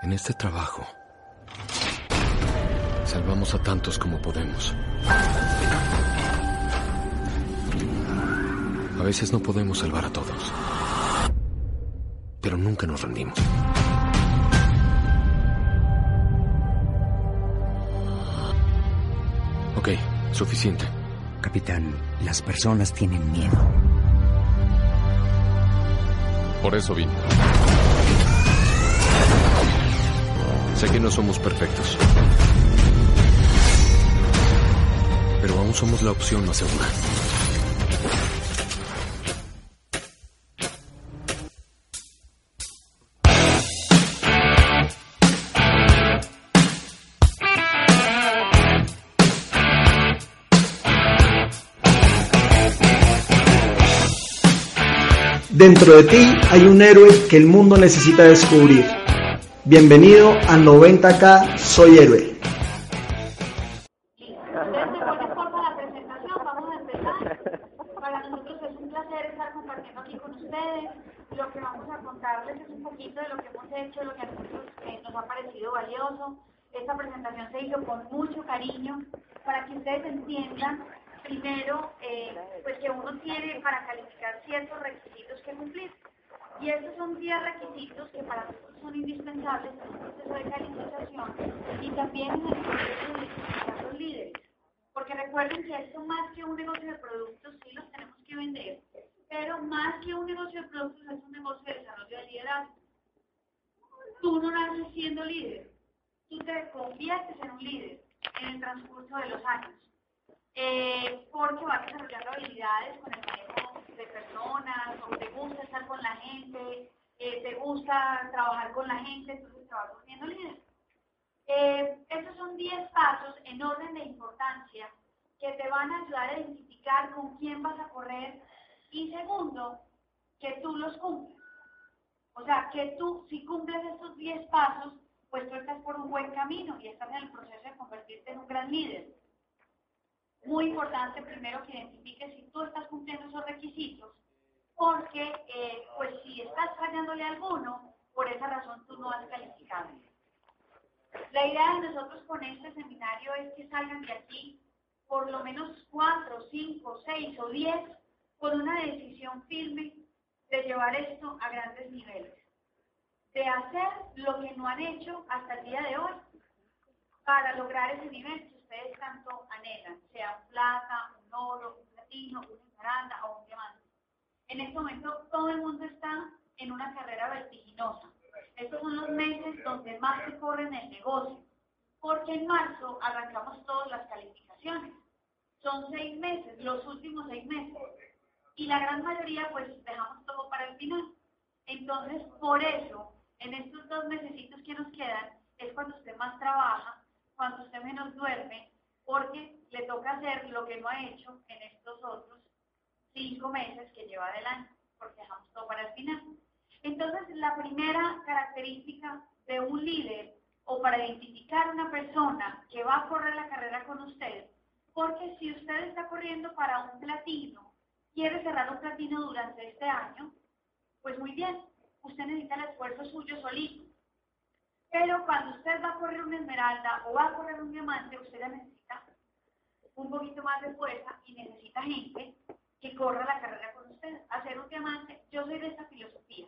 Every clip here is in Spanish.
En este trabajo, salvamos a tantos como podemos. A veces no podemos salvar a todos, pero nunca nos rendimos. Ok, suficiente. Capitán, las personas tienen miedo. Por eso vine. Sé que no somos perfectos. Pero aún somos la opción más segura. Dentro de ti hay un héroe que el mundo necesita descubrir. Bienvenido a 90K Soy Héroe. Lo que vamos a contarles es un poquito de lo que hemos hecho, lo que a nosotros eh, nos ha parecido valioso. Esta presentación se hizo con mucho cariño para que ustedes entiendan primero eh, pues que uno tiene para calificar ciertos requisitos que cumplir. Y estos son 10 requisitos que para nosotros son indispensables en un proceso de calificación y también en el proceso de identificar los líderes. Porque recuerden que esto más que un negocio de productos, sí los tenemos que vender, pero más que un negocio de productos es un negocio de desarrollo de liderazgo. Tú no naces siendo líder, tú te conviertes en un líder en el transcurso de los años. Eh, porque vas desarrollando habilidades con el manejo de personas, o te gusta estar con la gente, eh, te gusta trabajar con la gente, entonces te vas volviendo líder. Eh, estos son 10 pasos en orden de importancia que te van a ayudar a identificar con quién vas a correr y segundo, que tú los cumples. O sea, que tú, si cumples estos 10 pasos, pues tú estás por un buen camino y estás en el proceso de convertirte en un gran líder. Muy importante primero que identifiques si tú estás cumpliendo esos requisitos, porque eh, pues si estás fallándole alguno, por esa razón tú no has calificado. La idea de nosotros con este seminario es que salgan de aquí por lo menos cuatro, cinco, seis o diez con una decisión firme de llevar esto a grandes niveles, de hacer lo que no han hecho hasta el día de hoy para lograr ese nivel ustedes tanto anhelan, sea un plata, un oro, un platino, una esmeralda o un diamante. En este momento todo el mundo está en una carrera vertiginosa. Estos son los meses donde más se corre en el negocio, porque en marzo arrancamos todas las calificaciones. Son seis meses, los últimos seis meses. Y la gran mayoría pues dejamos todo para el final. Entonces, por eso, en estos dos mesecitos que nos quedan, es cuando usted más trabaja, cuando usted menos duerme, porque le toca hacer lo que no ha hecho en estos otros cinco meses que lleva del año, porque dejamos todo para el final. Entonces, la primera característica de un líder o para identificar una persona que va a correr la carrera con usted, porque si usted está corriendo para un platino, quiere cerrar un platino durante este año, pues muy bien, usted necesita el esfuerzo suyo solito. Pero cuando usted va a correr una esmeralda o va a correr un diamante, usted necesita un poquito más de fuerza y necesita gente que corra la carrera con usted. Hacer un diamante, yo soy de esta filosofía.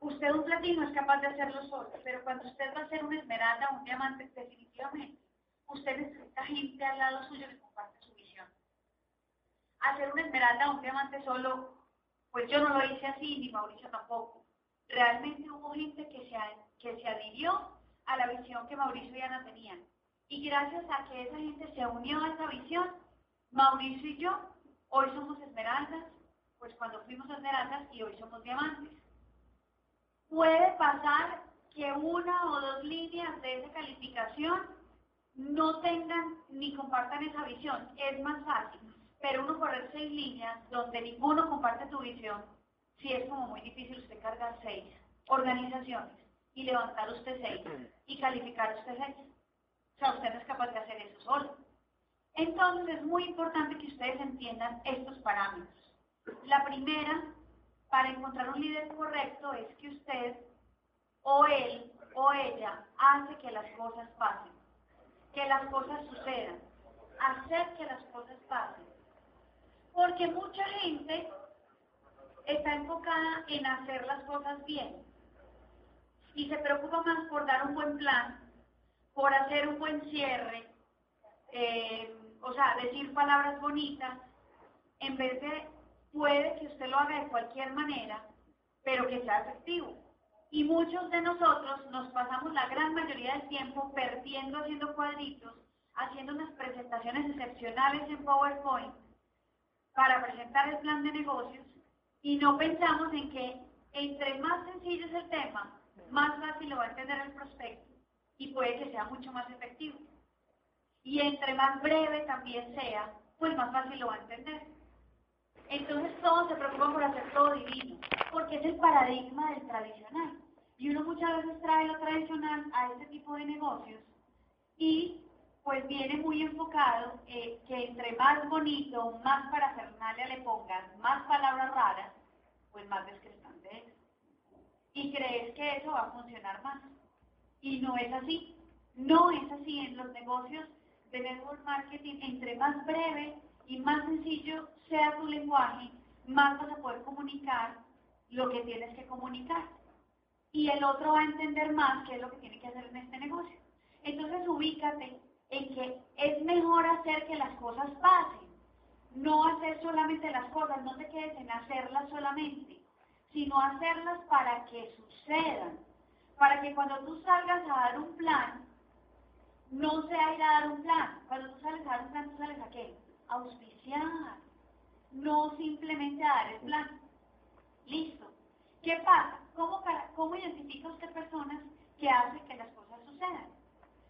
Usted un platino es capaz de hacerlo solo, pero cuando usted va a hacer una esmeralda o un diamante, definitivamente, usted necesita gente al lado suyo que comparte su visión. Hacer una esmeralda o un diamante solo, pues yo no lo hice así, ni Mauricio tampoco. Realmente hubo gente que se, que se adhirió a la visión que Mauricio y Ana tenían. Y gracias a que esa gente se unió a esa visión, Mauricio y yo hoy somos esmeraldas, pues cuando fuimos esmeraldas y hoy somos diamantes. Puede pasar que una o dos líneas de esa calificación no tengan ni compartan esa visión, es más fácil. Pero uno correr seis líneas donde ninguno comparte tu visión, sí es como muy difícil usted cargar seis organizaciones y levantar usted seis y calificar usted seis. O sea, usted no es capaz de hacer eso solo. Entonces es muy importante que ustedes entiendan estos parámetros. La primera, para encontrar un líder correcto, es que usted o él o ella hace que las cosas pasen, que las cosas sucedan, hacer que las cosas pasen. Porque mucha gente está enfocada en hacer las cosas bien y se preocupa más por dar un buen plan, por hacer un buen cierre, eh, o sea, decir palabras bonitas, en vez de puede que usted lo haga de cualquier manera, pero que sea efectivo. Y muchos de nosotros nos pasamos la gran mayoría del tiempo perdiendo haciendo cuadritos, haciendo unas presentaciones excepcionales en PowerPoint para presentar el plan de negocios y no pensamos en que entre más sencillo es el tema, más fácil lo va a entender el prospecto y puede que sea mucho más efectivo. Y entre más breve también sea, pues más fácil lo va a entender. Entonces todos se preocupan por hacer todo divino, porque es el paradigma del tradicional. Y uno muchas veces trae lo tradicional a este tipo de negocios y pues viene muy enfocado que entre más bonito, más parafernalia le pongan, más palabras raras, pues más descrestante es. Y crees que eso va a funcionar más. Y no es así. No es así en los negocios de network marketing. Entre más breve y más sencillo sea tu lenguaje, más vas a poder comunicar lo que tienes que comunicar. Y el otro va a entender más qué es lo que tiene que hacer en este negocio. Entonces ubícate en que es mejor hacer que las cosas pasen, no hacer solamente las cosas, no te quedes en hacerlas solamente, sino hacerlas para que sucedan, para que cuando tú salgas a dar un plan, no sea ir a dar un plan, cuando tú sales a dar un plan, tú sales a qué? A auspiciar, no simplemente a dar el plan. Listo. ¿Qué pasa? ¿Cómo, cómo identifica usted personas que hacen que las cosas sucedan?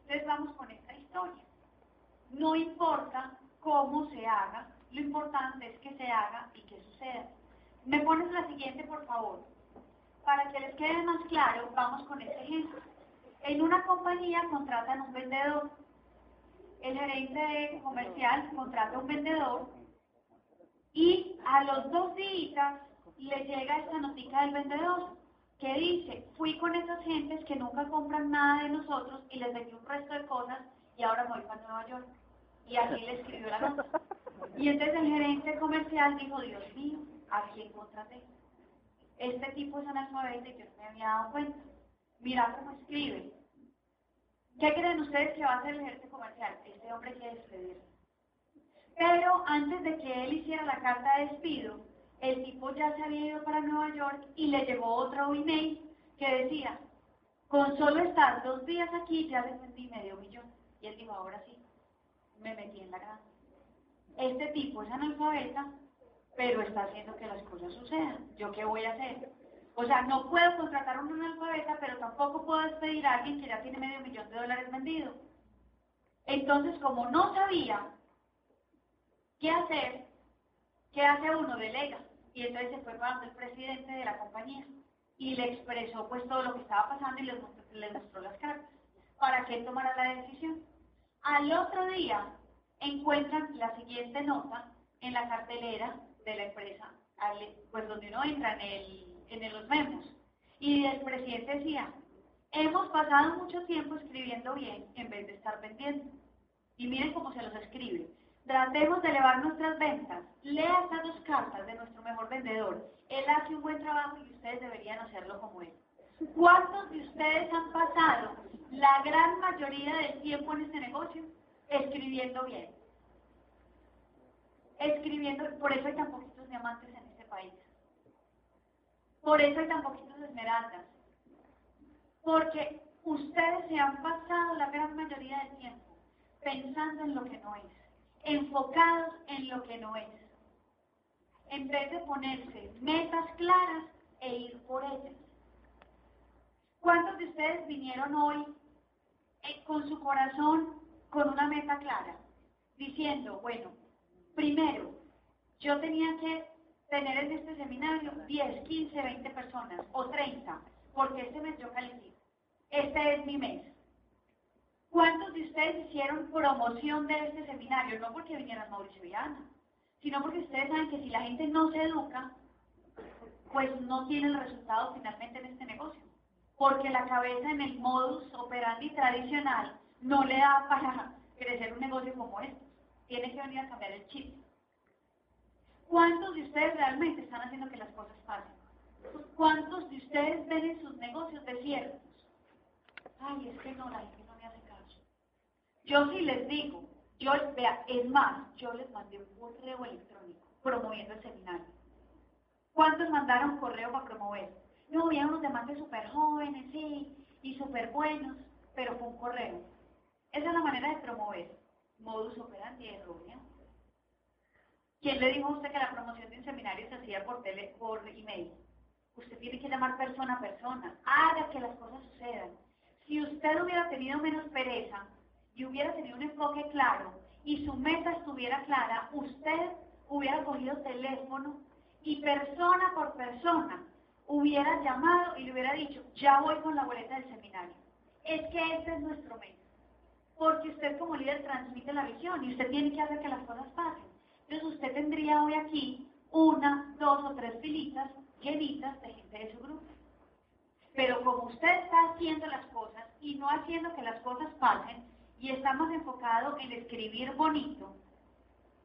Entonces vamos con esta historia. No importa cómo se haga, lo importante es que se haga y que suceda. Me pones la siguiente, por favor. Para que les quede más claro, vamos con este ejemplo. En una compañía contratan un vendedor. El gerente comercial contrata un vendedor y a los dos días le llega esta noticia del vendedor que dice, fui con esas gentes que nunca compran nada de nosotros y les vendí un resto de cosas y ahora voy para Nueva York. Y así le escribió la nota. Y entonces el gerente comercial dijo, Dios mío, ¿a quién contraté? Este tipo es analfabeta y yo no me había dado cuenta. Mira cómo escribe. ¿Qué creen ustedes que va a hacer el gerente comercial? Este hombre quiere despedir. Pero antes de que él hiciera la carta de despido, el tipo ya se había ido para Nueva York y le llegó otro email que decía, con solo estar dos días aquí ya le vendí medio millón. Y él dijo, ahora sí, me metí en la granja. Este tipo es analfabeta, pero está haciendo que las cosas sucedan. ¿Yo qué voy a hacer? O sea, no puedo contratar a un analfabeta, pero tampoco puedo despedir a alguien que ya tiene medio millón de dólares vendido. Entonces, como no sabía qué hacer, ¿qué hace uno? Delega y entonces se fue para el presidente de la compañía y le expresó pues todo lo que estaba pasando y le mostró, las cartas para que él tomara la decisión. Al otro día encuentran la siguiente nota en la cartelera de la empresa, pues donde uno entra en, el, en los memos. Y el presidente decía, hemos pasado mucho tiempo escribiendo bien en vez de estar vendiendo. Y miren cómo se los escribe. Tratemos de elevar nuestras ventas. Lea estas dos cartas de nuestro mejor vendedor. Él hace un buen trabajo y ustedes deberían hacerlo como él. ¿Cuántos de ustedes han pasado la gran mayoría del tiempo en este negocio escribiendo bien? Escribiendo, por eso hay tan poquitos diamantes en este país. Por eso hay tan poquitos esmeraldas. Porque ustedes se han pasado la gran mayoría del tiempo pensando en lo que no es enfocados en lo que no es, en vez de ponerse metas claras e ir por ellas. ¿Cuántos de ustedes vinieron hoy eh, con su corazón con una meta clara? Diciendo, bueno, primero, yo tenía que tener en este seminario 10, 15, 20 personas o 30, porque este mes yo califico. Este es mi mes. ¿Cuántos de ustedes hicieron promoción de este seminario? No porque vinieran Mauricio y sino porque ustedes saben que si la gente no se educa, pues no tiene el resultado finalmente en este negocio. porque la cabeza en el modus operandi tradicional no le da para crecer un negocio como este. Tiene que venir a cambiar el chip. ¿Cuántos de ustedes realmente están haciendo que las cosas pasen? ¿Cuántos de ustedes ven en sus negocios desiertos? Ay, es que no, la gente no me hace caso. Yo sí les digo, yo, vea, es más, yo les mandé un correo electrónico promoviendo el seminario. ¿Cuántos mandaron correo para promover? No, había unos demandes súper jóvenes, sí, y súper buenos, pero fue un correo. Esa es la manera de promover. Modus operandi errónea. ¿Quién le dijo a usted que la promoción de un seminario se hacía por, tele, por email? Usted tiene que llamar persona a persona. Haga que las cosas sucedan. Si usted hubiera tenido menos pereza y hubiera tenido un enfoque claro y su meta estuviera clara, usted hubiera cogido teléfono y persona por persona hubiera llamado y le hubiera dicho, ya voy con la boleta del seminario. Es que ese es nuestro mes. Porque usted como líder transmite la visión y usted tiene que hacer que las cosas pasen. Entonces usted tendría hoy aquí una, dos o tres filitas llenitas de gente de su grupo. Pero como usted está haciendo las cosas y no haciendo que las cosas pasen, y está más enfocado en escribir bonito,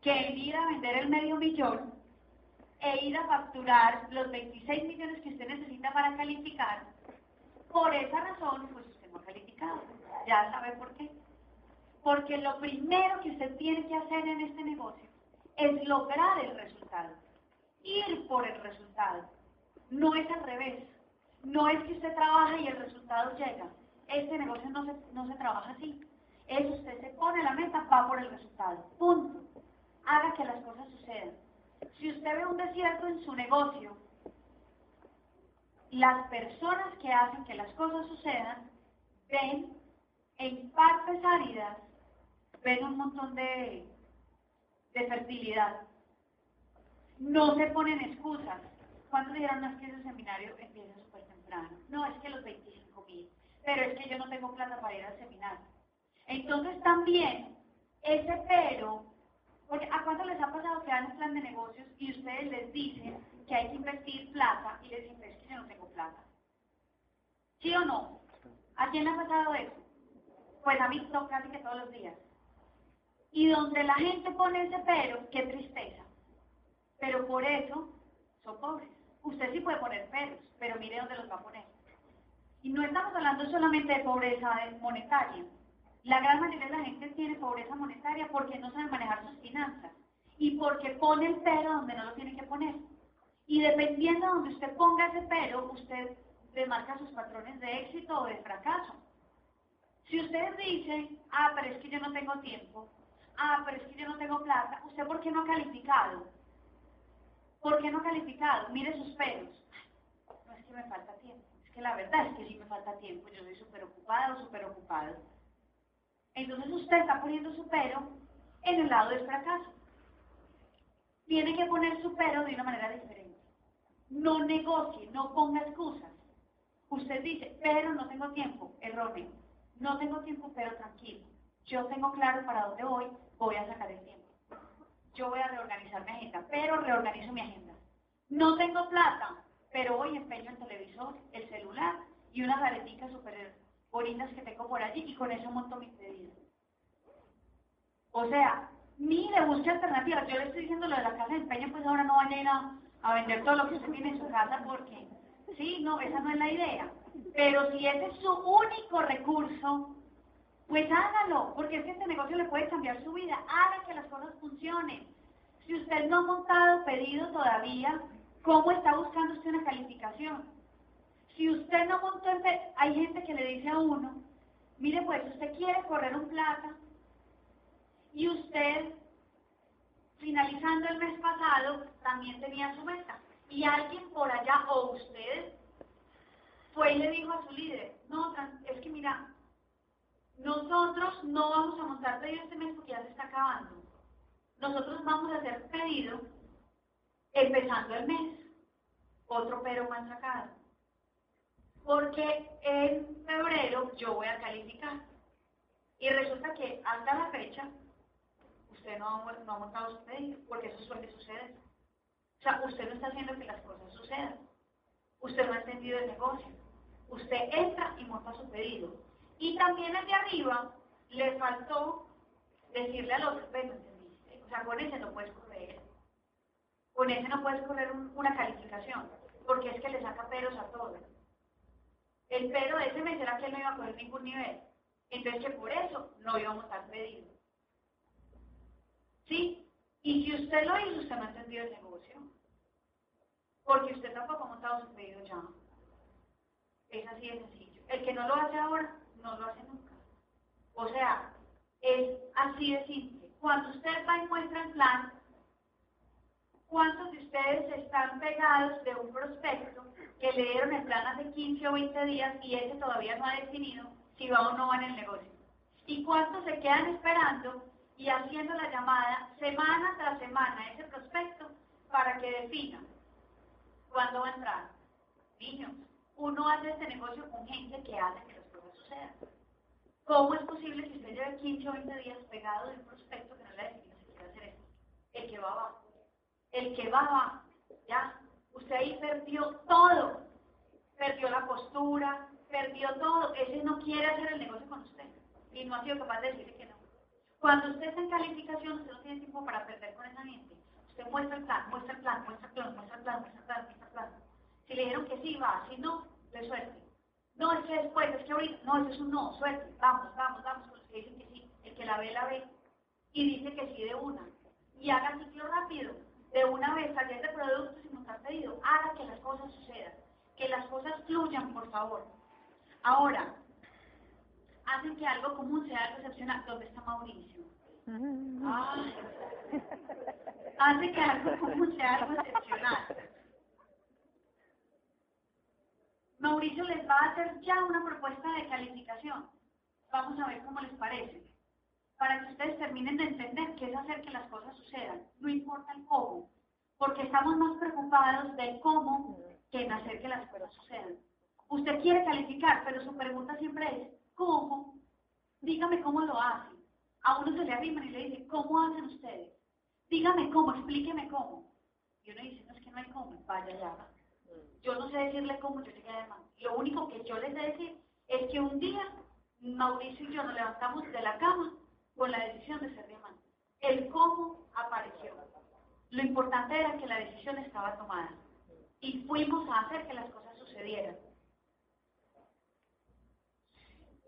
que en ir a vender el medio millón, e ir a facturar los 26 millones que usted necesita para calificar, por esa razón, pues usted no ha calificado. Ya sabe por qué. Porque lo primero que usted tiene que hacer en este negocio es lograr el resultado, ir por el resultado. No es al revés. No es que usted trabaja y el resultado llega. Este negocio no se, no se trabaja así. Es usted se pone la meta, va por el resultado. Punto. Haga que las cosas sucedan. Si usted ve un desierto en su negocio, las personas que hacen que las cosas sucedan ven en partes áridas, ven un montón de, de fertilidad. No se ponen excusas. ¿Cuántos dijeron, no es que ese seminario empieza súper temprano? No, es que los 25 mil. Pero es que yo no tengo plata para ir al seminario. Entonces también, ese pero porque ¿a cuánto les ha pasado que dan un plan de negocios y ustedes les dicen que hay que invertir plata y les dicen, es que yo no tengo plata? ¿Sí o no? ¿A quién le ha pasado eso? Pues a mí casi que todos los días. Y donde la gente pone ese pero, qué tristeza. Pero por eso son pobres. Usted sí puede poner peros, pero mire dónde los va a poner. Y no estamos hablando solamente de pobreza monetaria, la gran mayoría de la gente tiene pobreza monetaria porque no sabe manejar sus finanzas y porque pone el pero donde no lo tiene que poner. Y dependiendo de donde usted ponga ese pero, usted demarca sus patrones de éxito o de fracaso. Si usted dice, ah, pero es que yo no tengo tiempo, ah, pero es que yo no tengo plata, ¿usted por qué no ha calificado? ¿Por qué no ha calificado? Mire sus peros. No es que me falta tiempo, es que la verdad es que sí me falta tiempo, yo soy súper ocupado, súper ocupado. Entonces usted está poniendo su pero en el lado del fracaso. Tiene que poner su pero de una manera diferente. No negocie, no ponga excusas. Usted dice, pero no tengo tiempo, erróneo. No tengo tiempo, pero tranquilo. Yo tengo claro para dónde voy, voy a sacar el tiempo. Yo voy a reorganizar mi agenda, pero reorganizo mi agenda. No tengo plata, pero hoy empeño el televisor, el celular y una galetica superior bonitas que tengo por allí y con eso monto mis pedidos. O sea, mire, busque alternativas. Yo le estoy diciendo lo de la casa de empeño, pues ahora no vayan a, a vender todo lo que usted tiene en su casa porque, sí, no, esa no es la idea. Pero si ese es su único recurso, pues hágalo, porque es que este negocio le puede cambiar su vida. Haga que las cosas funcionen. Si usted no ha montado pedido todavía, ¿cómo está buscando usted una calificación? Si usted no montó el hay gente que le dice a uno, mire pues, usted quiere correr un plata y usted, finalizando el mes pasado, también tenía su meta. Y alguien por allá, o usted, fue y le dijo a su líder, no, es que mira, nosotros no vamos a montar pedido este mes porque ya se está acabando. Nosotros vamos a hacer pedido empezando el mes. Otro pero más sacado porque en febrero yo voy a calificar. Y resulta que hasta la fecha usted no ha, no ha montado su pedido, porque eso suele suceder. O sea, usted no está haciendo que las cosas sucedan. Usted no ha entendido el negocio. Usted entra y monta su pedido. Y también el de arriba le faltó decirle al otro, bueno, ¿entendiste? O sea, con ese no puedes correr. Con ese no puedes correr una calificación, porque es que le saca peros a todo. El pero de ese mes era que él no iba a coger ningún nivel. Entonces por eso no iba a montar pedido. ¿Sí? Y si usted lo hizo, usted no ha entendido el negocio. Porque usted tampoco ha montado su pedido ya. Es así de sencillo. El que no lo hace ahora, no lo hace nunca. O sea, es así de simple. Cuando usted va y muestra el plan, ¿cuántos de ustedes están pegados de un prospecto que le dieron el plan hace 15 o 20 días y ese todavía no ha definido si va o no va en el negocio? ¿Y cuántos se quedan esperando y haciendo la llamada semana tras semana a ese prospecto para que defina cuándo va a entrar? Niños, uno hace este negocio con gente que hace ¿Cómo es posible que usted lleve 15 o 20 días pegado de un prospecto que no le ha definido si quiere hacer esto? El que va abajo. El que va abajo. Ya. Usted ahí perdió todo. Perdió la postura, perdió todo. Ese no quiere hacer el negocio con usted. Y no ha sido capaz de decirle que no. Cuando usted está en calificación, usted no tiene tiempo para perder con esa gente. Usted muestra el plan, muestra el plan, muestra el plan, muestra el plan, muestra el plan, muestra el plan. Si le dijeron que sí, va. Si no, de suerte. No, es que después, es que ahorita, no, eso es un no, suerte. Vamos, vamos, vamos, con los que dicen que sí. El que la ve, la ve. Y dice que sí de una. Y haga ciclo rápido. De una vez, salir de productos y montar pedido. Haga que las cosas sucedan. Que las cosas fluyan, por favor. Ahora, hacen que algo común sea algo excepcional. ¿Dónde está Mauricio? Ah, hace que algo común sea algo excepcional. Mauricio les va a hacer ya una propuesta de calificación. Vamos a ver cómo les parece. Para que ustedes terminen de entender qué es hacer que las cosas sucedan. No importa el cómo. Porque estamos más preocupados del cómo que en hacer que las cosas sucedan. Usted quiere calificar, pero su pregunta siempre es, ¿cómo? Dígame cómo lo hacen. A uno se le arriman y le dice, ¿cómo hacen ustedes? Dígame cómo, explíqueme cómo. Y uno dice, no es que no hay cómo, vaya ya. Yo no sé decirle cómo yo llegué a Alemán. Lo único que yo les sé decir es que un día Mauricio y yo nos levantamos de la cama con la decisión de ser diamante. El cómo apareció. Lo importante era que la decisión estaba tomada. Y fuimos a hacer que las cosas sucedieran.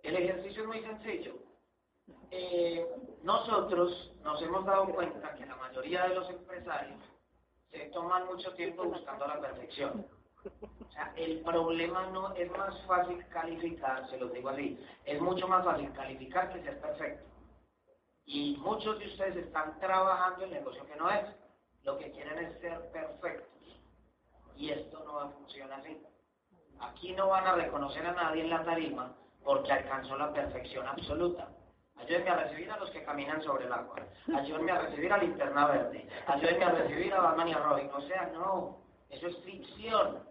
El ejercicio es muy sencillo. Eh, nosotros nos hemos dado cuenta que la mayoría de los empresarios se toman mucho tiempo buscando la perfección. O sea, el problema no es más fácil calificar, se los digo así, es mucho más fácil calificar que ser perfecto. Y muchos de ustedes están trabajando el negocio que no es. Lo que quieren es ser perfectos. Y esto no va a funcionar así. Aquí no van a reconocer a nadie en la tarima porque alcanzó la perfección absoluta. Ayúdenme a recibir a los que caminan sobre el agua. Ayúdenme a recibir a Linterna Verde. Ayúdenme a recibir a Batman y. O sea, no. Eso es ficción.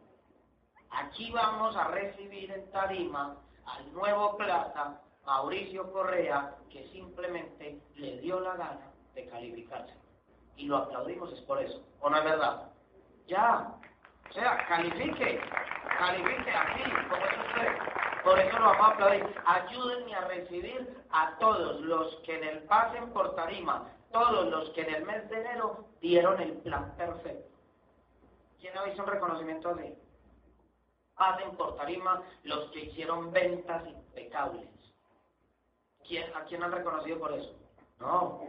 Aquí vamos a recibir en tarima al nuevo plata, Mauricio Correa, que simplemente le dio la gana de calificarse. Y lo aplaudimos es por eso. ¿O no es verdad? Ya. O sea, califique. Califique aquí, como es usted. Por eso lo vamos a. Ayúdenme a recibir a todos los que en el pasen por tarima, todos los que en el mes de enero dieron el plan perfecto. ¿Quién ha visto un reconocimiento así? Pasen por tarima los que hicieron ventas impecables. ¿Quién, ¿A quién han reconocido por eso? No.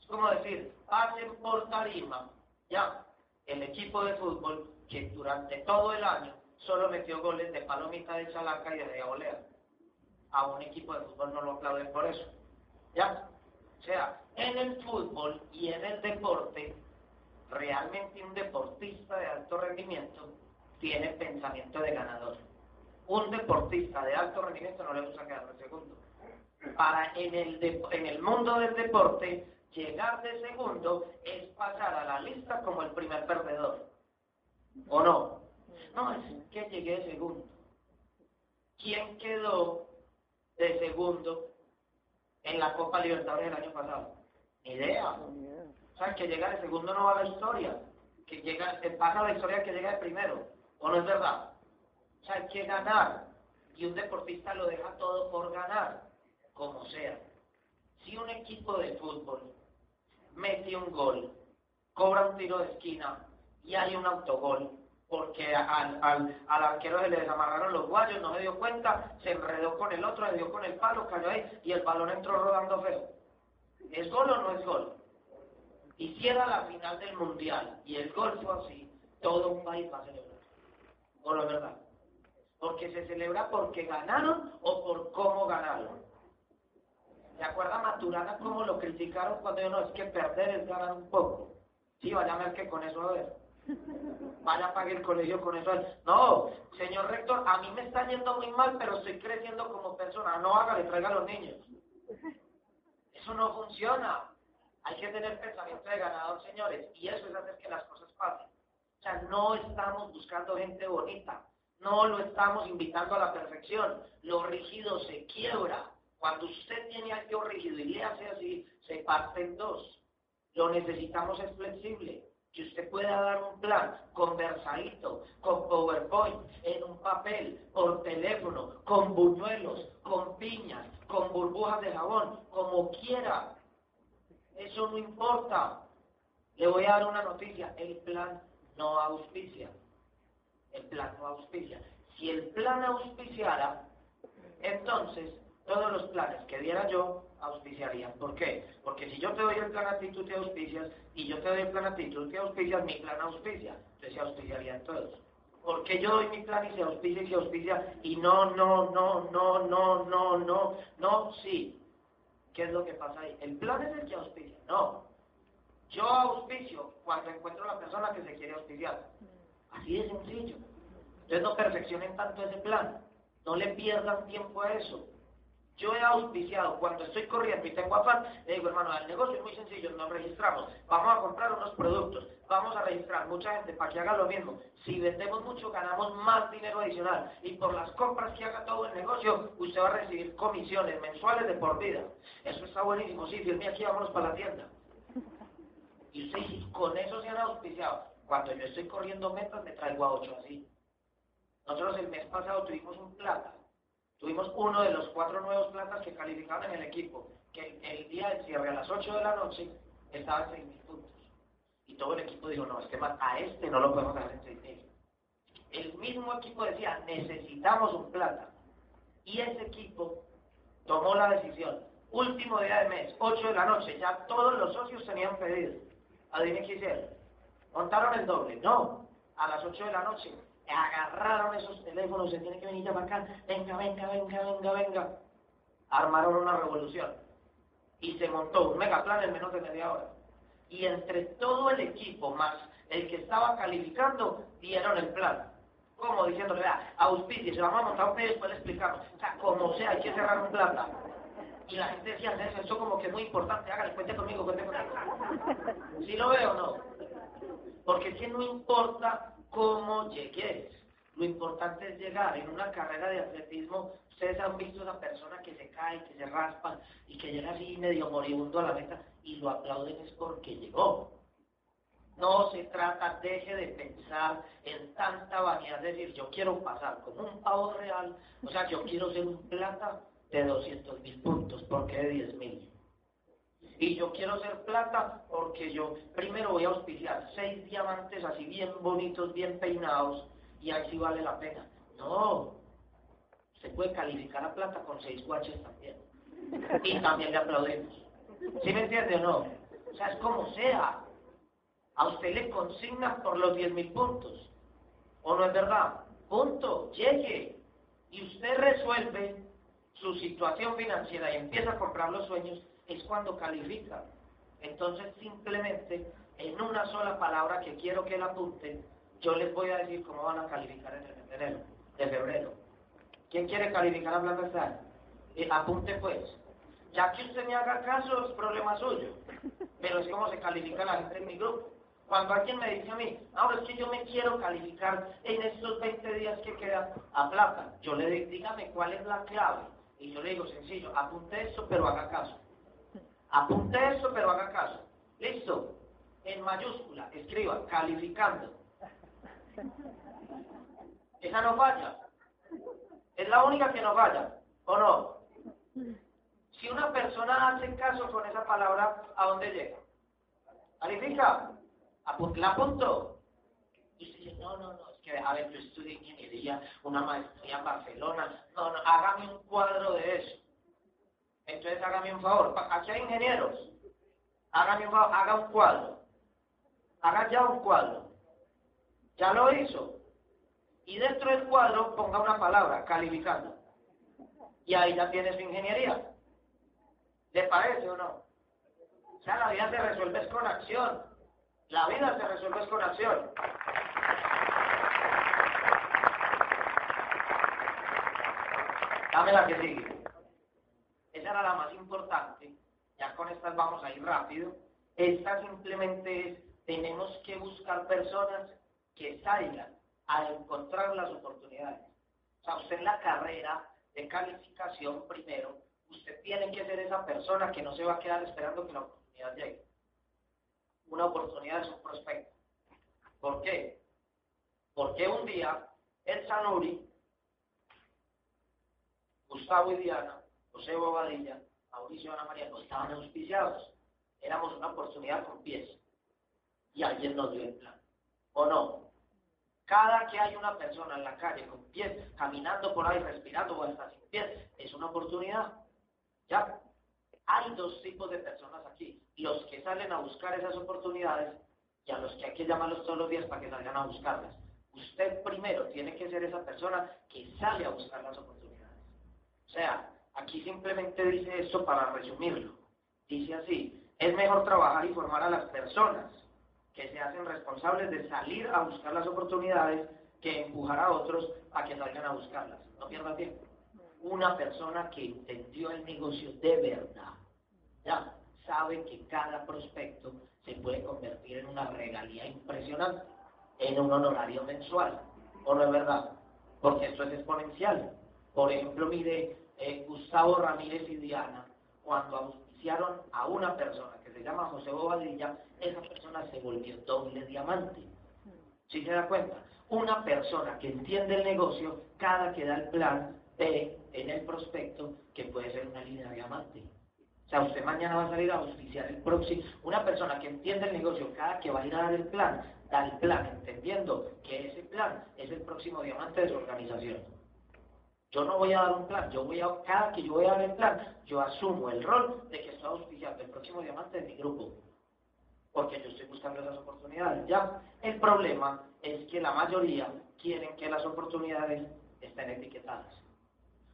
Es como decir, pasen por tarima, ya, el equipo de fútbol que durante todo el año solo metió goles de palomita de chalaca y de volea. A un equipo de fútbol no lo aplauden por eso. ¿Ya? O sea, en el fútbol y en el deporte, realmente un deportista de alto rendimiento tiene pensamiento de ganador. Un deportista de alto rendimiento no le gusta quedar de segundo. Para en el, en el mundo del deporte, llegar de segundo es pasar a la lista como el primer perdedor. ¿O no? No, es que llegué de segundo. ¿Quién quedó de segundo en la Copa Libertadores del año pasado? Idea. O sea, que llega de segundo no va a la historia. Que llega, pasa la historia que llega de primero. ¿O no es verdad? O sea, hay que ganar. y un deportista lo deja todo por ganar, como sea. Si un equipo de fútbol mete un gol, cobra un tiro de esquina y hay un autogol, porque al, al, al arquero se le desamarraron los guayos, no se dio cuenta, se enredó con el otro, se dio con el palo, cayó ahí y el balón entró rodando feo. ¿Es gol o no es gol? Y si era la final del mundial y el gol fue así, todo un país va a celebrar. ¿O la verdad? Porque se celebra porque ganaron o por cómo ganaron. ¿Se acuerda Maturana cómo lo criticaron cuando yo no es que perder es ganar un poco? Sí, vaya a ver que con eso a ver. Vaya a pagar el colegio con eso. No, señor rector, a mí me está yendo muy mal, pero estoy creciendo como persona. No haga, le traiga a los niños. Eso no funciona. Hay que tener pensamiento de ganador, señores, y eso es hacer que las cosas pasen. O sea, no estamos buscando gente bonita, no lo estamos invitando a la perfección. Lo rígido se quiebra. Cuando usted tiene algo rígido y le hace así, se parte en dos. Lo necesitamos es flexible que usted pueda dar un plan conversadito, con PowerPoint, en un papel, por teléfono, con buñuelos, con piñas, con burbujas de jabón, como quiera. Eso no importa. Le voy a dar una noticia. El plan no auspicia. El plan no auspicia. Si el plan auspiciara, entonces todos los planes que diera yo auspiciarían. ¿Por qué? Porque si yo te doy el plan a ti, tú te auspicias, y yo te doy el plan a ti, tú te auspicias, mi plan auspicia. Entonces se auspiciarían todos. Porque yo doy mi plan y se auspicia y se auspicia, y no, no, no, no, no, no, no, no, sí. ¿Qué es lo que pasa ahí? El plan es el que auspicia. No. Yo auspicio cuando encuentro a la persona que se quiere auspiciar. Así de sencillo. Entonces no perfeccionen tanto ese plan. No le pierdan tiempo a eso. Yo he auspiciado, cuando estoy corriendo y tengo afán, le digo, hermano, el negocio es muy sencillo, nos registramos, vamos a comprar unos productos, vamos a registrar mucha gente para que haga lo mismo. Si vendemos mucho, ganamos más dinero adicional. Y por las compras que haga todo el negocio, usted va a recibir comisiones mensuales de por vida. Eso está buenísimo, sí, Dios mío, aquí vámonos para la tienda. Y usted con eso se han auspiciado. Cuando yo estoy corriendo metas, me traigo a ocho así. Nosotros el mes pasado tuvimos un plata Tuvimos uno de los cuatro nuevos platas que calificaban en el equipo, que el, día del cierre a las 8 de la noche estaba en 6.000 puntos. Y todo el equipo dijo, no, es que a este no lo podemos dejar en 6.000. El mismo equipo decía, necesitamos un plata. Y ese equipo tomó la decisión. Último día de mes, 8 de la noche, ya todos los socios tenían pedido. Adivinen qué. Montaron el doble. No, a las 8 de la noche agarraron esos teléfonos, se tiene que venir para acá, venga, venga, venga, venga, venga. Armaron una revolución y se montó un megaplan en menos de media hora. Y entre todo el equipo, más el que estaba calificando, dieron el plan. Como diciéndole, vea, auspicio, se vamos a montar un pedido y después explicamos. O sea, como sea, hay que cerrar un plata. Y la gente decía, eso, eso como que es muy importante, hágale, cuente conmigo, cuente conmigo. ¿Sí lo veo no? Porque es que no importa cómo llegues. Lo importante es llegar. En una carrera de atletismo, ustedes han visto a esa persona que se cae, que se raspa y que llega así medio moribundo a la meta y lo aplauden es porque llegó. No se trata, deje de pensar en tanta vanidad, de decir, yo quiero pasar como un pavo real, o sea, yo quiero ser un plata de 200 mil puntos, porque de 10 mil. Y yo quiero ser plata porque yo primero voy a auspiciar seis diamantes así bien bonitos, bien peinados, y así vale la pena. No, se puede calificar a plata con seis guaches también. Y también le aplaudimos. ¿Sí me entiende o no? O sea, es como sea. A usted le consignan por los diez mil puntos. ¿O no es verdad? Punto, llegue. Y usted resuelve su situación financiera y empieza a comprar los sueños es cuando califica. Entonces simplemente en una sola palabra que quiero que la apunten, yo les voy a decir cómo van a calificar en febrero. De febrero. ¿Quién quiere calificar a Plata eh, apunte pues. Ya que usted me haga caso es problema suyo. Pero es como se califica la gente en mi grupo. Cuando alguien me dice a mí, ahora es que yo me quiero calificar en estos 20 días que quedan a plata, yo le digo, dígame cuál es la clave. Y yo le digo, sencillo, apunte esto, pero haga caso. Apunte eso, pero haga caso. Listo. En mayúscula, escriba, calificando. Esa no falla. Es la única que nos falla, ¿o no? Si una persona hace caso con esa palabra, ¿a dónde llega? ¿Califica? ¿La apunto? Y dice, no, no, no, es que, a ver, yo estudié ingeniería, una maestría en Barcelona, no, no, hágame un cuadro de eso. Entonces hágame un favor, aquí hay ingenieros, hágame un favor, haga un cuadro, haga ya un cuadro. Ya lo hizo. Y dentro del cuadro ponga una palabra, calificando. Y ahí ya tiene su ingeniería. ¿Le parece o no? O sea, la vida se resuelve con acción. La vida se resuelve con acción. Dame la que sigue. Esa era la más importante. Ya con estas vamos a ir rápido. Esta simplemente es, tenemos que buscar personas que salgan a encontrar las oportunidades. O sea, usted en la carrera de calificación primero, usted tiene que ser esa persona que no se va a quedar esperando que la oportunidad llegue. Una oportunidad es un prospecto. ¿Por qué? Porque un día el Sanuri, Gustavo y Diana, José Bobadilla, Mauricio Ana María no estaban auspiciados. Éramos una oportunidad con pies. Y alguien nos dio el plan. ¿O no? Cada que hay una persona en la calle con pies, caminando por ahí, respirando o hasta sin pies, es una oportunidad. ¿Ya? Hay dos tipos de personas aquí. Los que salen a buscar esas oportunidades y a los que hay que llamarlos todos los días para que salgan a buscarlas. Usted primero tiene que ser esa persona que sale a buscar las oportunidades. O sea, aquí simplemente dice esto para resumirlo. Dice así, es mejor trabajar y formar a las personas que se hacen responsables de salir a buscar las oportunidades que empujar a otros a que salgan a buscarlas. No pierda tiempo una persona que entendió el negocio de verdad, ya sabe que cada prospecto se puede convertir en una regalía impresionante, en un honorario mensual, ¿o no es verdad? Porque esto es exponencial. Por ejemplo, mire, Gustavo Ramírez y Diana, cuando auspiciaron a una persona que se llama José Bobadilla, esa persona se volvió doble diamante. ¿Sí se da cuenta? Una persona que entiende el negocio, cada que da el plan, ve en el prospecto que puede ser una línea diamante. O sea, usted mañana va a salir a auspiciar el próximo. Una persona que entiende el negocio, cada que va a ir a dar el plan, da el plan, entendiendo que ese plan es el próximo diamante de su organización. Yo no voy a dar un plan, yo voy a, cada que yo voy a dar el plan, yo asumo el rol de que estoy auspiciando el próximo diamante de mi grupo. Porque yo estoy buscando esas oportunidades. Ya, el problema es que la mayoría quieren que las oportunidades estén etiquetadas.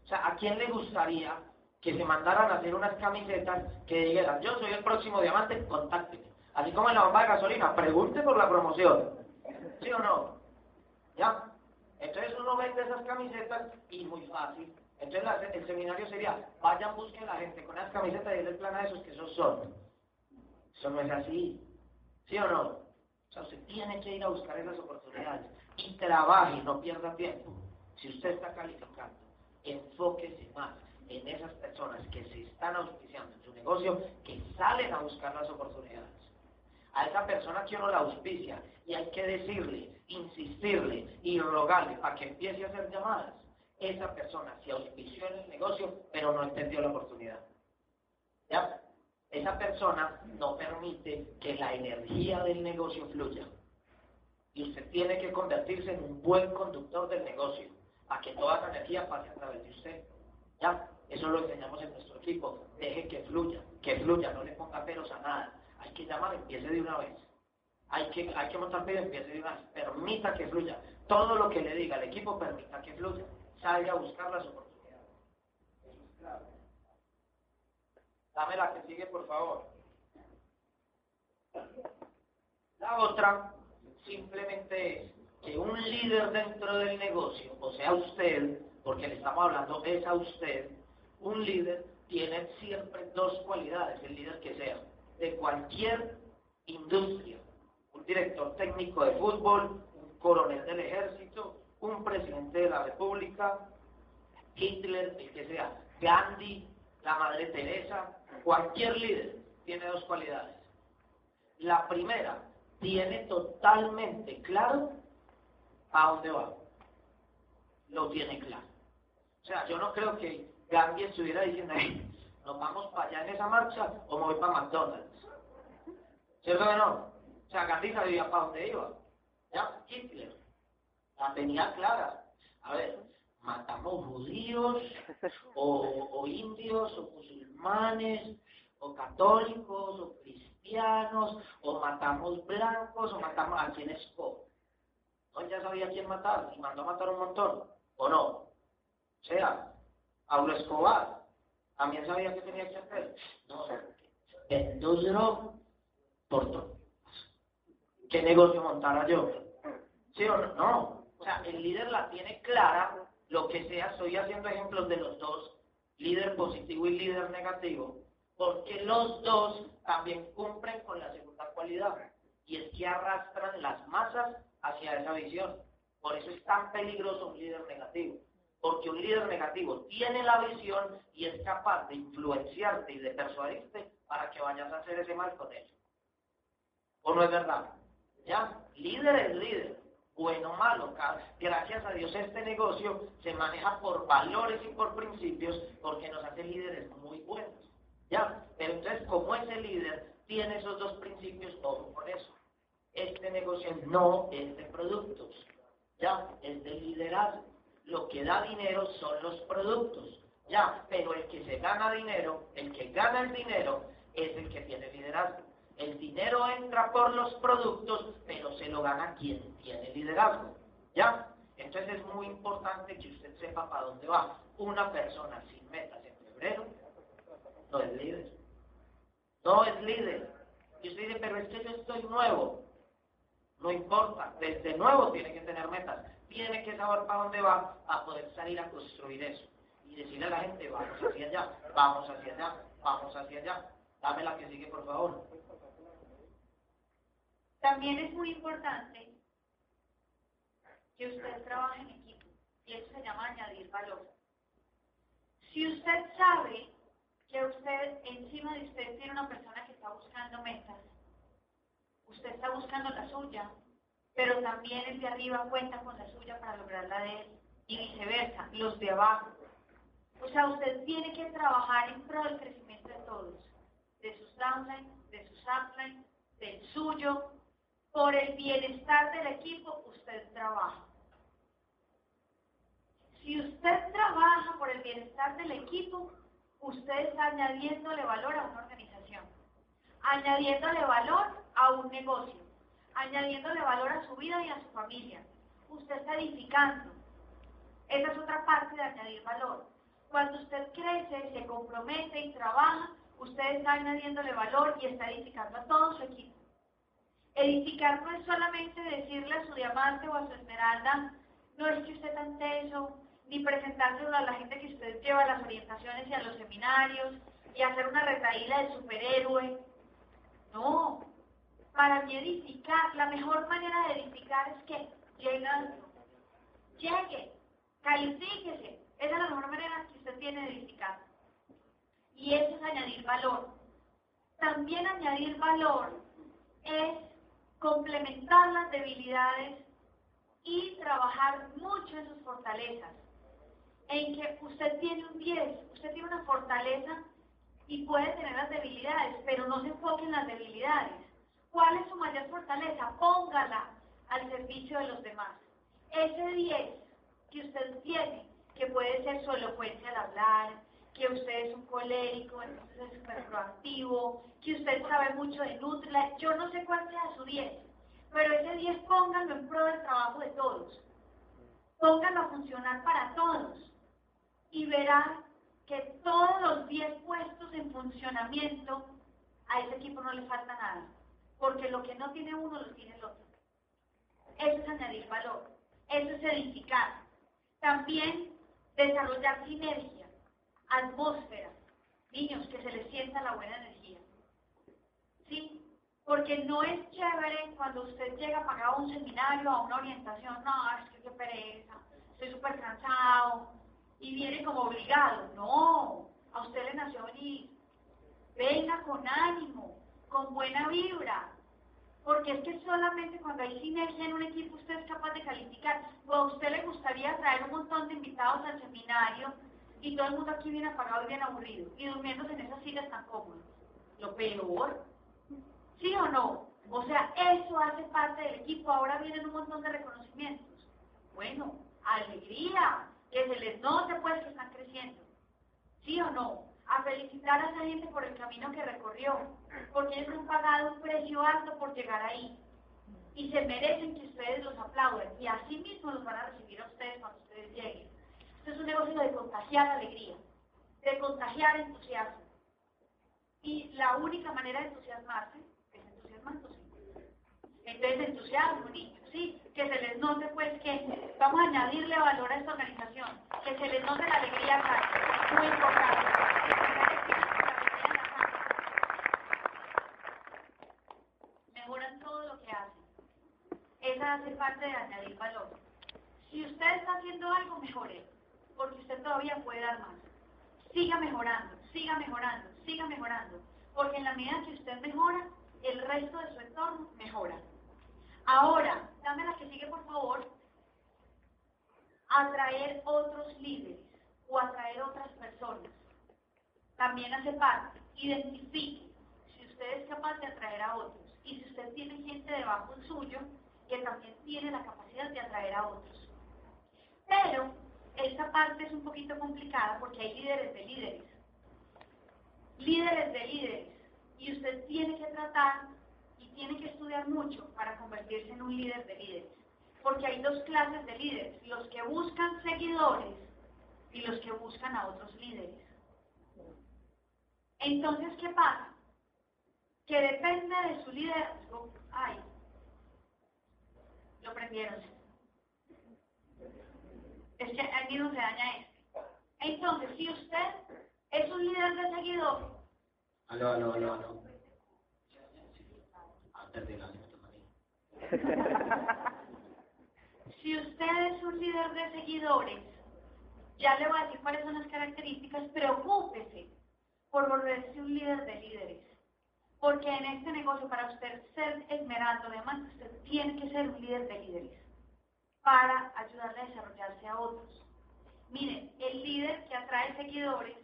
O sea, ¿a quién le gustaría que se mandaran a hacer unas camisetas que dijeran, yo soy el próximo diamante, contácteme? Así como en la bomba de gasolina, pregunte por la promoción. ¿Sí o no? ¿Ya? Entonces uno vende esas camisetas y muy fácil. Entonces el seminario sería, vayan, busquen a la gente con esas camisetas y el plan a esos que esos son. Eso no es así. ¿Sí o no? O sea, usted tiene que ir a buscar esas oportunidades y trabaje, no pierda tiempo. Si usted está calificando enfóquese más en esas personas que se están auspiciando en su negocio, que salen a buscar las oportunidades. A esa persona que uno la auspicia y hay que decirle, insistirle y rogarle para que empiece a hacer llamadas. Esa persona se auspició en el negocio, pero no entendió la oportunidad. ¿Ya? Esa persona no permite que la energía del negocio fluya. Y usted tiene que convertirse en un buen conductor del negocio a que toda esa energía pase a través de usted. ¿Ya? Eso lo enseñamos en nuestro equipo. Deje que fluya, que fluya, no le ponga peros a nada. Hay que llamar, empiece de una vez. Hay que, hay que montar pedo, empiece de una vez. Permita que fluya. Todo lo que le diga el equipo, permita que fluya. Salga a buscar las oportunidades. Eso es clave. Dame la que sigue, por favor. La otra simplemente es que un líder dentro del negocio, o sea usted, porque le estamos hablando es a usted, un líder tiene siempre dos cualidades, el líder que sea, de cualquier industria, un director técnico de fútbol, un coronel del ejército, un presidente de la república, Hitler, el que sea, Gandhi, la Madre Teresa, cualquier líder tiene dos cualidades. La primera, tiene totalmente claro ¿A dónde va? Lo tiene claro. O sea, yo no creo que Gandhi estuviera diciendo, nos vamos para allá en esa marcha o me voy para McDonald's. ¿Cierto que no? O sea, Gandhi sabía para dónde iba. ¿Ya? Hitler. La tenía clara. A ver, matamos judíos o, o indios o musulmanes o católicos o cristianos o matamos blancos o matamos a quien escoge. ¿No? Ya sabía quién matar y mandó a matar un montón. ¿O no? O sea, Pablo Escobar también sabía qué tenía que hacer. No, dos drogas por todo. ¿Qué negocio montara yo? ¿Sí o no? No. O sea, el líder la tiene clara, lo que sea, estoy haciendo ejemplos de los dos, líder positivo y líder negativo, porque los dos también cumplen con la segunda cualidad, y es que arrastran las masas hacia esa visión. Por eso es tan peligroso un líder negativo, porque un líder negativo tiene la visión y es capaz de influenciarte y de persuadirte para que vayas a hacer ese mal con ellos. ¿O no es verdad? ¿Ya? Líder es líder, bueno o malo. Gracias a Dios este negocio se maneja por valores y por principios porque nos hace líderes muy buenos. ¿Ya? Pero entonces, como ese líder tiene esos dos principios, todo por eso. Este negocio no es de productos, ¿ya? Es de liderazgo. Lo que da dinero son los productos, ¿ya? Pero el que se gana dinero, el que gana el dinero, es el que tiene liderazgo. El dinero entra por los productos, pero se lo gana quien tiene liderazgo. ¿Ya? Entonces es muy importante que usted sepa para dónde va. Una persona sin metas en febrero no es líder. No es líder. Y usted dice, pero es que yo estoy nuevo. No importa, desde nuevo tiene que tener metas. Tiene que saber para dónde va a poder salir a construir eso. Y decirle a la gente, vamos hacia allá, vamos hacia allá, vamos hacia allá. Dame la que sigue, por favor. También es muy importante que usted trabaje en equipo y eso se llama añadir valor. Si usted sabe que usted encima de usted tiene una persona que está buscando metas, usted está buscando la suya, pero también el de arriba cuenta con la suya para lograr la de él y viceversa, los de abajo. O sea, usted tiene que trabajar en pro del crecimiento de todos, de sus downlines, de sus uplines, del suyo, por el bienestar del equipo, usted trabaja. Si usted trabaja por el bienestar del equipo, usted está añadiéndole valor a una organización, añadiéndole valor a un negocio, añadiéndole valor a su vida y a su familia. Usted está edificando. Esa es otra parte de añadir valor. Cuando usted crece, se compromete y trabaja, usted está añadiéndole valor y está edificando a todo su equipo. Edificar no es solamente decirle a su diamante o a su esmeralda, no es que usted tan teso, ni presentárselo a la gente que usted lleva a las orientaciones y a los seminarios, y hacer una retaíla de superhéroe. No, para mí edificar, la mejor manera de edificar es que llegando, llegue, califíquese. Esa es la mejor manera que usted tiene de edificar. Y eso es añadir valor. También añadir valor es complementar las debilidades y trabajar mucho en sus fortalezas. En que usted tiene un 10, usted tiene una fortaleza y puede tener las debilidades, pero no se enfoque en las debilidades. ¿Cuál es su mayor fortaleza? Póngala al servicio de los demás. Ese 10 que usted tiene, que puede ser su elocuencia al hablar, que usted es un colérico, entonces es súper proactivo, que usted sabe mucho de Nutria, yo no sé cuál sea su 10, pero ese 10 pónganlo en pro del trabajo de todos, pónganlo a funcionar para todos y verá que todos los 10 puestos en funcionamiento, a ese equipo no le falta nada, porque lo que no tiene uno lo tiene el otro. Eso es añadir valor, eso es edificar. También desarrollar sinergia atmósfera. Niños, que se les sienta la buena energía. ¿Sí? Porque no es chévere cuando usted llega a pagar un seminario, a una orientación, no, es que qué pereza, estoy súper cansado, y viene como obligado. No, a usted le nació venir. Venga con ánimo, con buena vibra. Porque es que solamente cuando hay sinergia en un equipo usted es capaz de calificar. O a usted le gustaría traer un montón de invitados al seminario y todo el mundo aquí viene apagado y bien aburrido y durmiéndose en esas sillas tan cómodas. Lo peor. ¿Sí o no? O sea, eso hace parte del equipo. Ahora vienen un montón de reconocimientos. Bueno, alegría, que se les note pues que están creciendo. ¿Sí o no? A felicitar a esa gente por el camino que recorrió, porque ellos han pagado un precio alto por llegar ahí. Y se merecen que ustedes los aplaudan. Y así mismo los van a recibir a ustedes cuando ustedes lleguen. Es un negocio de contagiar alegría, de contagiar entusiasmo. Y la única manera de entusiasmarse es entusiasmándose. Entonces, entusiasmo, niños, ¿sí? Que se les note, pues, que vamos a añadirle valor a esta organización, que se les note la alegría acá, muy importante. Mejoran todo lo que hacen. Esa hace parte de añadir valor. Si usted está haciendo algo, mejore, porque usted todavía puede dar más. Siga mejorando, siga mejorando, siga mejorando, porque en la medida que usted mejora, el resto de su entorno mejora. Ahora, dame la que sigue, por favor. Atraer otros líderes o atraer otras personas. También hace parte. Identifique si usted es capaz de atraer a otros y si usted tiene gente debajo suyo que también tiene la capacidad de atraer a otros. Pero esta parte es un poquito complicada porque hay líderes de líderes. Líderes de líderes. Y usted tiene que tratar y tiene que estudiar mucho para convertirse en un líder de líderes. Porque hay dos clases de líderes, los que buscan seguidores y los que buscan a otros líderes. Entonces, ¿qué pasa? Que depende de su liderazgo. Ay, lo prendieron. Es que aquí no se daña este. Entonces, si usted es un líder de seguidores, Aló, aló, aló, aló. Si usted es un líder de seguidores, ya le voy a decir cuáles son las características, preocúpese por volverse un líder de líderes. Porque en este negocio, para usted ser esmeralda, además, usted tiene que ser un líder de líderes para ayudarle a desarrollarse a otros. Miren, el líder que atrae seguidores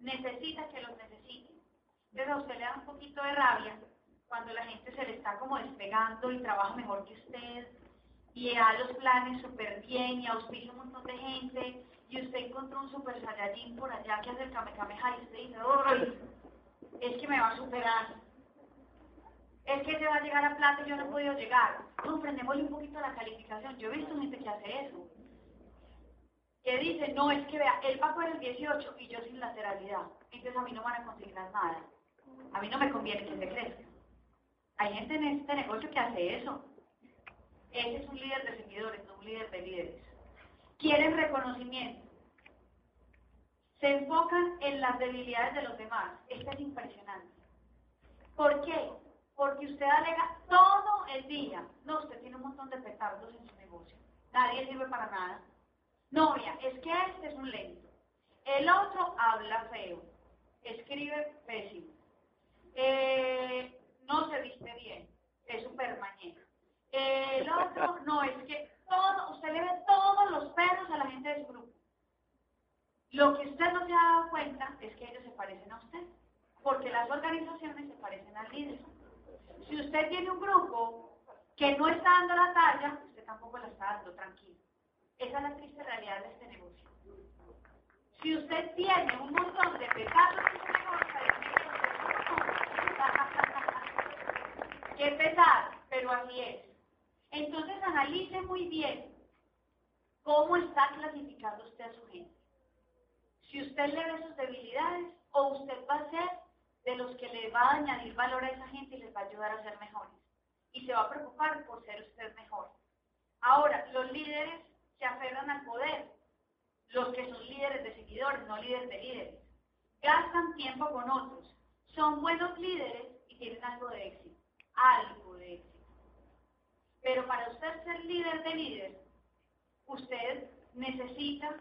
necesita que los necesiten. Entonces a usted le da un poquito de rabia cuando la gente se le está como despegando y trabaja mejor que usted y da los planes súper bien y auspicia un montón de gente y usted encontró un super saiyajin por allá que hace el kamehameha y usted dice, ¡ay! Es que me va a superar. Es que se va a llegar a plata y yo no he podido llegar. Comprendémosle un poquito la calificación. Yo he visto gente que hace eso. Que dice, no, es que vea, él va por el 18 y yo sin lateralidad. Entonces a mí no van a consignar nada. A mí no me conviene que se crezca. Hay gente en este negocio que hace eso. Ese es un líder de seguidores, no un líder de líderes. Quieren reconocimiento. Se enfocan en las debilidades de los demás. Esto es impresionante. ¿Por qué? Porque usted alega todo el día. No, usted tiene un montón de petardos en su negocio. Nadie sirve para nada. No, mira, es que este es un lento. El otro habla feo. Escribe pésimo. Eh, no se viste bien. Es súper mañana. El otro, no, es que todo, usted le ve todos los perros a la gente de su grupo. Lo que usted no se ha dado cuenta es que ellos se parecen a usted, porque las organizaciones se parecen al líder. Si usted tiene un grupo que no está dando la talla, usted tampoco la está dando, tranquilo. Esa es la triste realidad de este negocio. Si usted tiene un montón de pecados en su negocio, qué pesar, pero así es. Entonces analice muy bien cómo está clasificando usted a su gente. Si usted le ve sus debilidades o usted va a ser de los que le va a añadir valor a esa gente y les va a ayudar a ser mejores. Y se va a preocupar por ser usted mejor. Ahora, los líderes se aferran al poder. Los que son líderes de seguidores, no líderes de líderes. Gastan tiempo con otros. Son buenos líderes y tienen algo de éxito. Algo de éxito. Pero para usted ser líder de líder, usted necesita,